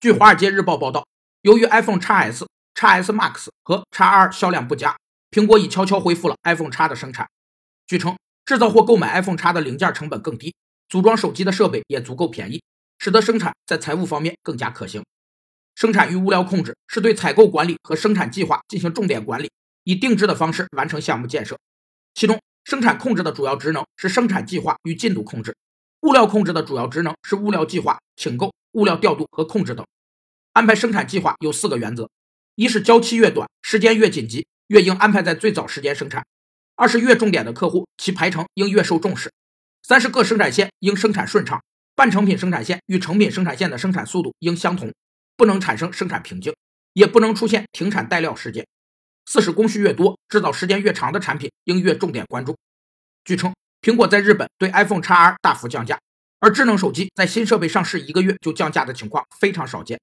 据《华尔街日报》报道，由于 iPhone XS、XS Max 和 XR 销量不佳，苹果已悄悄恢复了 iPhone X 的生产。据称，制造或购买 iPhone X 的零件成本更低，组装手机的设备也足够便宜，使得生产在财务方面更加可行。生产与物料控制是对采购管理和生产计划进行重点管理，以定制的方式完成项目建设。其中，生产控制的主要职能是生产计划与进度控制，物料控制的主要职能是物料计划、请购、物料调度和控制等。安排生产计划有四个原则：一是交期越短，时间越紧急，越应安排在最早时间生产；二是越重点的客户，其排程应越受重视；三是各生产线应生产顺畅，半成品生产线与成品生产线的生产速度应相同。不能产生生产瓶颈，也不能出现停产待料事件。四是工序越多、制造时间越长的产品应越重点关注。据称，苹果在日本对 iPhone XR 大幅降价，而智能手机在新设备上市一个月就降价的情况非常少见。